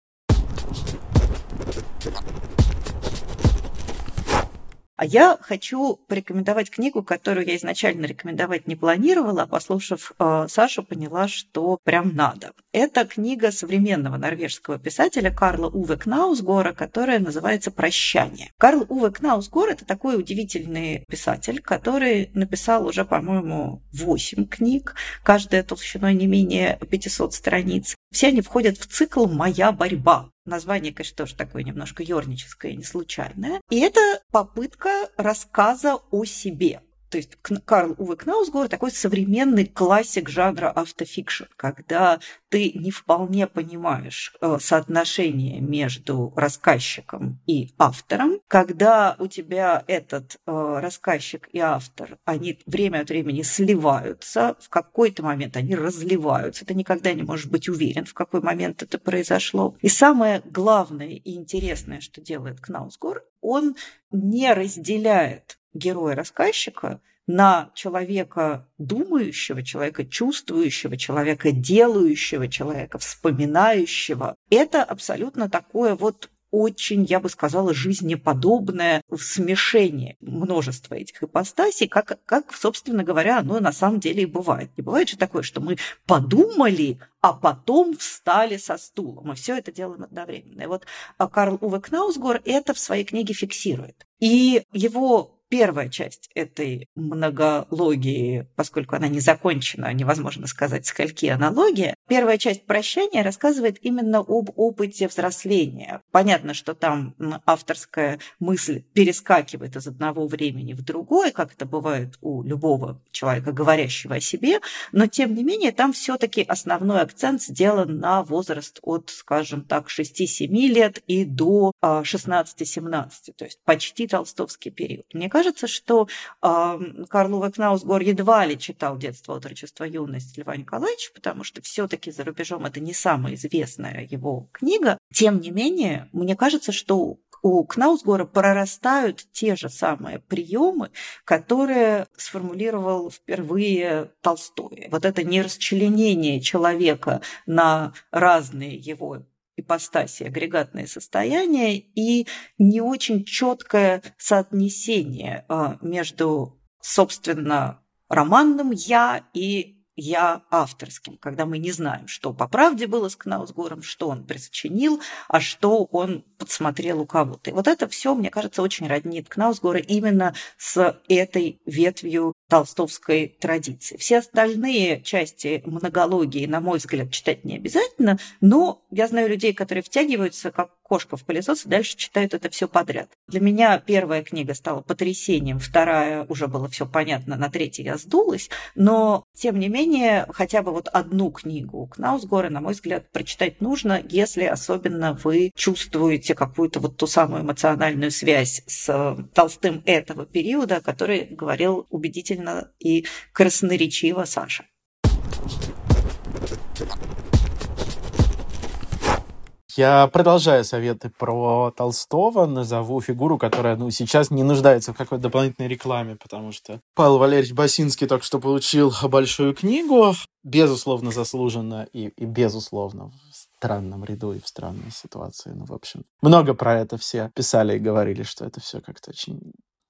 А я хочу порекомендовать книгу, которую я изначально рекомендовать не планировала, а послушав э, Сашу, поняла, что прям надо. Это книга современного норвежского писателя Карла Уве Кнаусгора, которая называется «Прощание». Карл Уве Кнаусгор – это такой удивительный писатель, который написал уже, по-моему, 8 книг, каждая толщиной не менее 500 страниц. Все они входят в цикл «Моя борьба». Название, конечно, тоже такое немножко ерническое, не случайное. И это попытка рассказа о себе. То есть Карл Уве Кнаусгор такой современный классик жанра автофикшн, когда ты не вполне понимаешь э, соотношение между рассказчиком и автором, когда у тебя этот э, рассказчик и автор, они время от времени сливаются, в какой-то момент они разливаются, ты никогда не можешь быть уверен, в какой момент это произошло. И самое главное и интересное, что делает Кнаусгор, он не разделяет героя-рассказчика на человека думающего, человека чувствующего, человека делающего, человека вспоминающего. Это абсолютно такое вот очень, я бы сказала, жизнеподобное смешение множества этих ипостасей, как, как, собственно говоря, оно на самом деле и бывает. Не бывает же такое, что мы подумали, а потом встали со стула. Мы все это делаем одновременно. И вот а, Карл Уве Кнаусгор это в своей книге фиксирует. И его первая часть этой многологии, поскольку она не закончена, невозможно сказать, скольки аналогия. Первая часть прощания рассказывает именно об опыте взросления. Понятно, что там авторская мысль перескакивает из одного времени в другое, как это бывает у любого человека, говорящего о себе, но тем не менее там все-таки основной акцент сделан на возраст от, скажем так, 6-7 лет и до 16-17, а, то есть почти толстовский период. Мне кажется, кажется, что э, Карл Уве Кнаусгор едва ли читал «Детство, отрочество, юность» Льва Николаевича, потому что все таки за рубежом это не самая известная его книга. Тем не менее, мне кажется, что у Кнаусгора прорастают те же самые приемы, которые сформулировал впервые Толстой. Вот это нерасчленение человека на разные его ипостаси, агрегатное состояние и не очень четкое соотнесение а, между, собственно, романным «я» и я авторским, когда мы не знаем, что по правде было с Кнаусгором, что он присочинил, а что он подсмотрел у кого-то. И вот это все, мне кажется, очень роднит Кнаусгора именно с этой ветвью толстовской традиции. Все остальные части монологии, на мой взгляд, читать не обязательно, но я знаю людей, которые втягиваются как кошка в пылесос и дальше читают это все подряд. Для меня первая книга стала потрясением, вторая уже было все понятно, на третьей я сдулась, но тем не менее хотя бы вот одну книгу Кнаусгора, на мой взгляд, прочитать нужно, если особенно вы чувствуете какую-то вот ту самую эмоциональную связь с Толстым этого периода, о которой говорил убедительно и красноречиво Саша. Я продолжаю советы про Толстого, назову фигуру, которая ну, сейчас не нуждается в какой-то дополнительной рекламе, потому что Павел Валерьевич Басинский только что получил большую книгу, безусловно, заслуженно и, и безусловно в странном ряду и в странной ситуации. Ну, в общем, много про это все писали и говорили, что это все как-то очень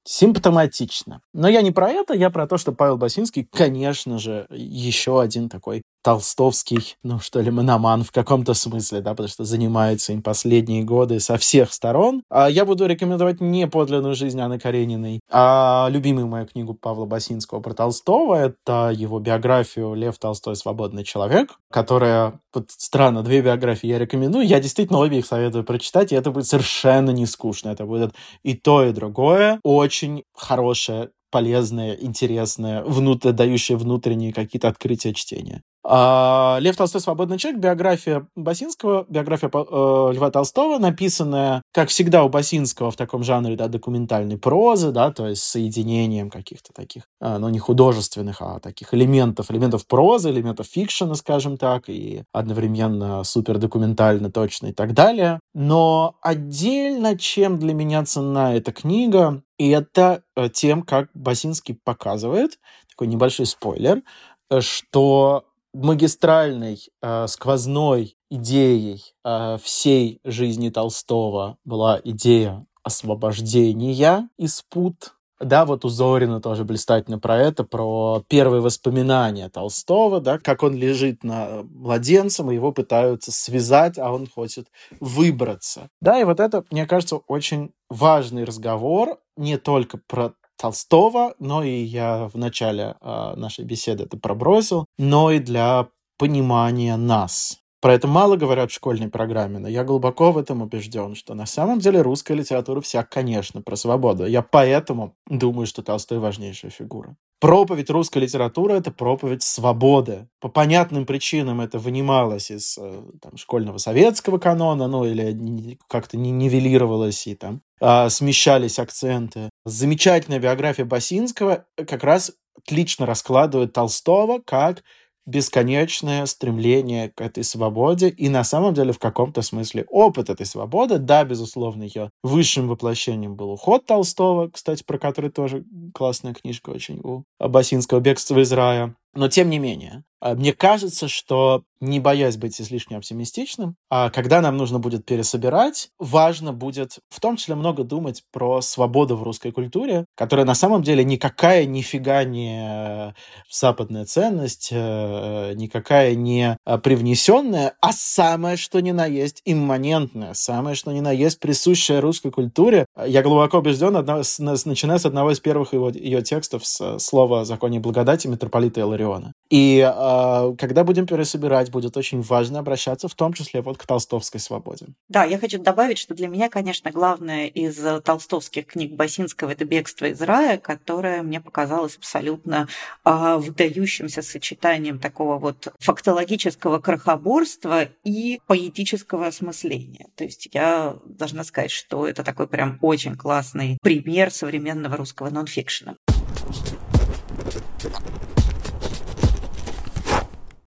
симптоматично. Но я не про это, я про то, что Павел Басинский, конечно же, еще один такой толстовский, ну что ли, мономан в каком-то смысле, да, потому что занимается им последние годы со всех сторон. А я буду рекомендовать не подлинную жизнь Анны Карениной, а любимую мою книгу Павла Басинского про Толстого. Это его биографию «Лев Толстой. Свободный человек», которая, вот странно, две биографии я рекомендую. Я действительно обе их советую прочитать, и это будет совершенно не скучно. Это будет и то, и другое. Очень хорошее полезное, интересное, внутр... дающее внутренние какие-то открытия чтения. А, Лев Толстой «Свободный человек», биография Басинского, биография э, Льва Толстого, написанная, как всегда у Басинского, в таком жанре да, документальной прозы, да, то есть соединением каких-то таких, э, ну, не художественных, а таких элементов, элементов прозы, элементов фикшена, скажем так, и одновременно супердокументально точно и так далее. Но отдельно, чем для меня ценна эта книга, и это э, тем, как Басинский показывает, такой небольшой спойлер, э, что магистральной э, сквозной идеей э, всей жизни Толстого была идея освобождения из пут. Да, вот у Зорина тоже блистательно про это, про первые воспоминания Толстого, да, как он лежит на младенцем, и его пытаются связать, а он хочет выбраться. Да, и вот это, мне кажется, очень важный разговор не только про Толстого, но и я в начале э, нашей беседы это пробросил, но и для понимания нас. Про это мало говорят в школьной программе, но я глубоко в этом убежден, что на самом деле русская литература вся, конечно, про свободу. Я поэтому думаю, что Толстой важнейшая фигура. Проповедь русской литературы — это проповедь свободы. По понятным причинам это вынималось из э, там, школьного советского канона, ну или как-то нивелировалось и там а, смещались акценты. Замечательная биография Басинского как раз отлично раскладывает Толстого как бесконечное стремление к этой свободе и на самом деле в каком-то смысле опыт этой свободы. Да, безусловно, ее высшим воплощением был уход Толстого, кстати, про который тоже классная книжка очень у Абасинского «Бегство из рая». Но тем не менее, мне кажется, что не боясь быть излишне оптимистичным, а когда нам нужно будет пересобирать, важно будет в том числе много думать про свободу в русской культуре, которая на самом деле никакая нифига не западная ценность, э, никакая не привнесенная, а самое что ни на есть имманентное, самое что ни на есть присущее русской культуре. Я глубоко убежден, одна, начиная с одного из первых его, ее текстов с слова законе благодати митрополита Илариона. И э, когда будем пересобирать, будет очень важно обращаться в том числе вот к толстовской свободе. Да, я хочу добавить, что для меня, конечно, главное из толстовских книг Басинского это «Бегство из рая», которое мне показалось абсолютно э, выдающимся сочетанием такого вот фактологического крохоборства и поэтического осмысления. То есть я должна сказать, что это такой прям очень классный пример современного русского нонфикшена.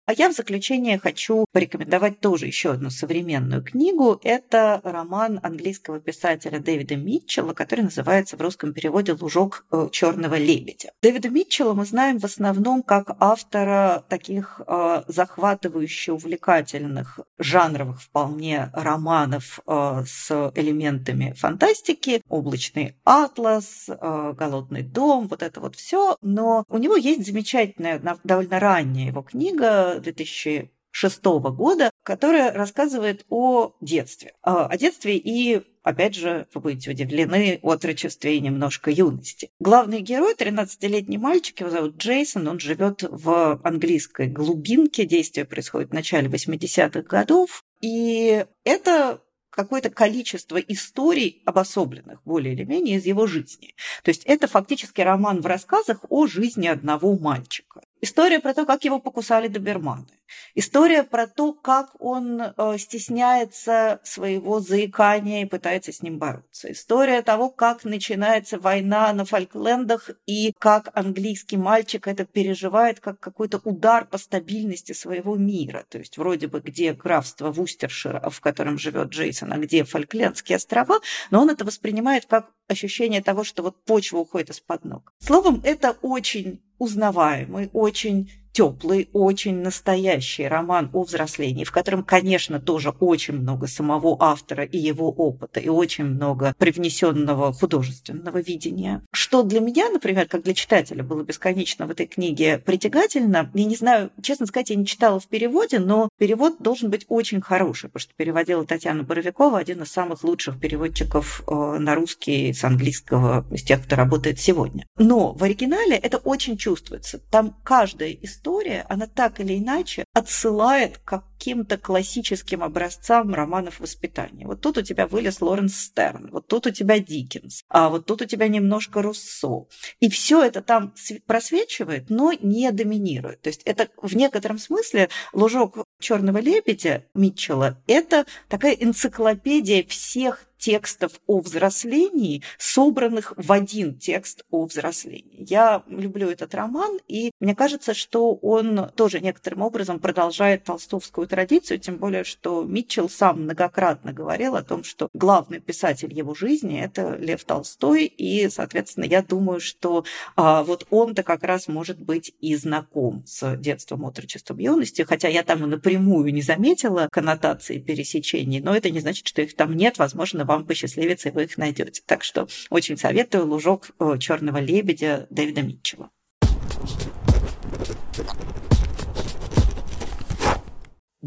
А я в заключение хочу порекомендовать тоже еще одну современную книгу. Это роман английского писателя Дэвида Митчелла, который называется в русском переводе «Лужок э, черного лебедя». Дэвида Митчелла мы знаем в основном как автора таких э, захватывающих, увлекательных, жанровых вполне романов э, с элементами фантастики. «Облачный атлас», «Голодный дом», вот это вот все. Но у него есть замечательная, довольно ранняя его книга 2000 шестого года, которая рассказывает о детстве. А, о детстве и опять же, вы будете удивлены, отрочестве и немножко юности. Главный герой, 13-летний мальчик, его зовут Джейсон, он живет в английской глубинке, действие происходит в начале 80-х годов, и это какое-то количество историй обособленных, более или менее, из его жизни. То есть это фактически роман в рассказах о жизни одного мальчика. История про то, как его покусали доберманы. История про то, как он э, стесняется своего заикания и пытается с ним бороться. История того, как начинается война на Фолклендах и как английский мальчик это переживает как какой-то удар по стабильности своего мира. То есть вроде бы где графство Вустершира, в котором живет Джейсон, а где Фольклендские острова, но он это воспринимает как ощущение того, что вот почва уходит из-под ног. Словом, это очень узнаваемый, очень теплый, очень настоящий роман о взрослении, в котором, конечно, тоже очень много самого автора и его опыта, и очень много привнесенного художественного видения. Что для меня, например, как для читателя было бесконечно в этой книге притягательно, я не знаю, честно сказать, я не читала в переводе, но перевод должен быть очень хороший, потому что переводила Татьяна Боровикова, один из самых лучших переводчиков э, на русский с английского, из тех, кто работает сегодня. Но в оригинале это очень чувствуется. Там каждая история история, она так или иначе отсылает к каким-то классическим образцам романов воспитания. Вот тут у тебя вылез Лоренс Стерн, вот тут у тебя Диккенс, а вот тут у тебя немножко Руссо. И все это там просвечивает, но не доминирует. То есть это в некотором смысле лужок черного лебедя Митчелла – это такая энциклопедия всех текстов о взрослении, собранных в один текст о взрослении. Я люблю этот роман, и мне кажется, что он тоже некоторым образом продолжает толстовскую традицию, тем более, что Митчелл сам многократно говорил о том, что главный писатель его жизни – это Лев Толстой, и, соответственно, я думаю, что а, вот он-то как раз может быть и знаком с детством, отрочеством, юностью, хотя я там напрямую не заметила коннотации пересечений, но это не значит, что их там нет, возможно, вам посчастливится, и вы их найдете. Так что очень советую «Лужок э, черного лебедя» Дэвида Митчелла.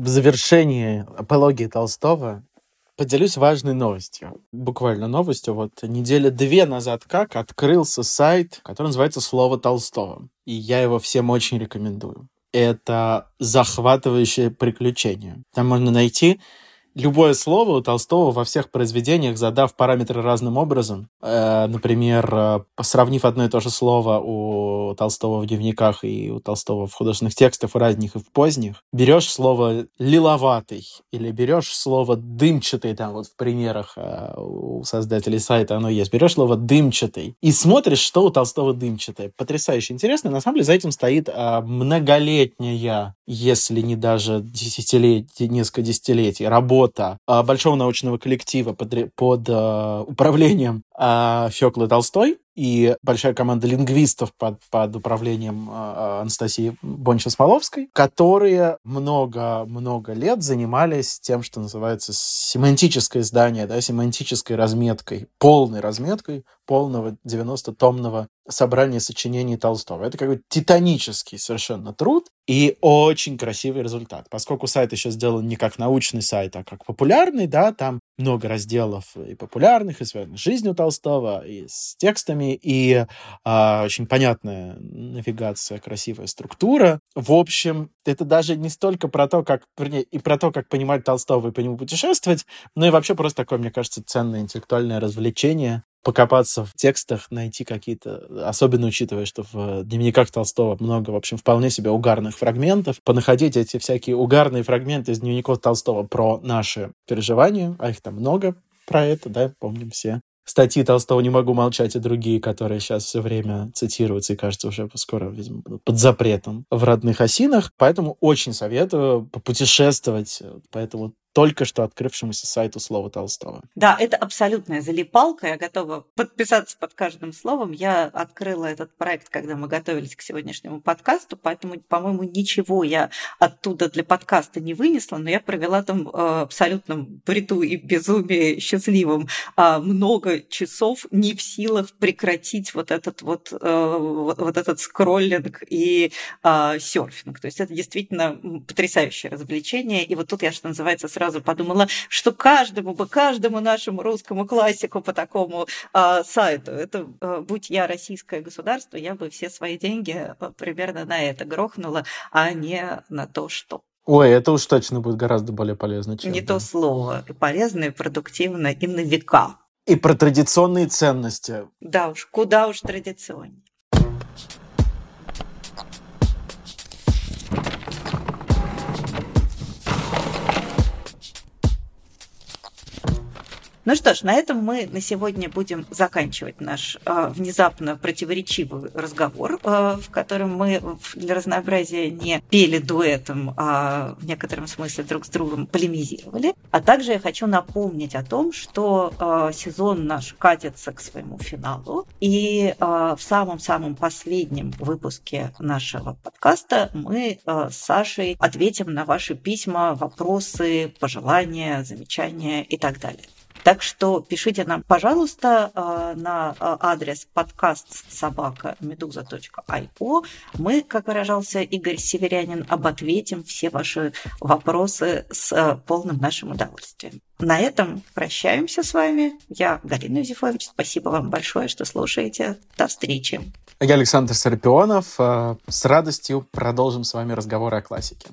В завершении апологии Толстого поделюсь важной новостью. Буквально новостью. Вот недели две назад как открылся сайт, который называется «Слово Толстого». И я его всем очень рекомендую. Это захватывающее приключение. Там можно найти любое слово у Толстого во всех произведениях, задав параметры разным образом. Э, например, э, сравнив одно и то же слово у Толстого в дневниках и у Толстого в художественных текстах, в ранних и в поздних, берешь слово «лиловатый» или берешь слово «дымчатый», там вот в примерах э, у создателей сайта оно есть, берешь слово «дымчатый» и смотришь, что у Толстого дымчатое. Потрясающе интересно. На самом деле за этим стоит многолетняя, если не даже десятилетие, несколько десятилетий, работа работа а, большого научного коллектива под, под э, управлением э, Фёклы Толстой и большая команда лингвистов под, под управлением э, Анастасии Бонча-Смоловской, которые много-много лет занимались тем, что называется семантическое издание, да, семантической разметкой, полной разметкой полного 90-томного собрания сочинений Толстого. Это как бы титанический совершенно труд и очень красивый результат. Поскольку сайт еще сделан не как научный сайт, а как популярный, да, там много разделов и популярных, и связанных с жизнью Толстого, и с текстами, и а, очень понятная навигация, красивая структура. В общем, это даже не столько про то, как, вернее, и про то, как понимать Толстого и по нему путешествовать, но и вообще просто такое, мне кажется, ценное интеллектуальное развлечение, покопаться в текстах, найти какие-то, особенно учитывая, что в дневниках Толстого много, в общем, вполне себе угарных фрагментов, понаходить эти всякие угарные фрагменты из дневников Толстого про наши переживания, а их там много про это, да, помним все. Статьи Толстого «Не могу молчать» и другие, которые сейчас все время цитируются и, кажется, уже скоро, видимо, будут под запретом в родных осинах. Поэтому очень советую попутешествовать по этому только что открывшемуся сайту слова Толстого. Да, это абсолютная залипалка. Я готова подписаться под каждым словом. Я открыла этот проект, когда мы готовились к сегодняшнему подкасту, поэтому, по-моему, ничего я оттуда для подкаста не вынесла, но я провела там э, абсолютном бреду и безумии счастливым э, много часов не в силах прекратить вот этот вот, э, вот этот скроллинг и серфинг. То есть это действительно потрясающее развлечение. И вот тут я, что называется, сразу подумала, что каждому бы, каждому нашему русскому классику по такому э, сайту, это э, будь я российское государство, я бы все свои деньги э, примерно на это грохнула, а не на то, что Ой, это уж точно будет гораздо более полезно, чем... Не да. то слово. Полезно и продуктивно и на века. И про традиционные ценности. Да уж, куда уж традиционнее. Ну что ж, на этом мы на сегодня будем заканчивать наш э, внезапно противоречивый разговор, э, в котором мы для разнообразия не пели дуэтом, а в некотором смысле друг с другом полемизировали. А также я хочу напомнить о том, что э, сезон наш катится к своему финалу, и э, в самом-самом последнем выпуске нашего подкаста мы э, с Сашей ответим на ваши письма, вопросы, пожелания, замечания и так далее. Так что пишите нам, пожалуйста, э, на э, адрес подкаст собака медуза.io. Мы, как выражался Игорь Северянин, обответим все ваши вопросы с э, полным нашим удовольствием. На этом прощаемся с вами. Я Галина Юзефович. Спасибо вам большое, что слушаете. До встречи. Я Александр Сарпионов. С радостью продолжим с вами разговоры о классике.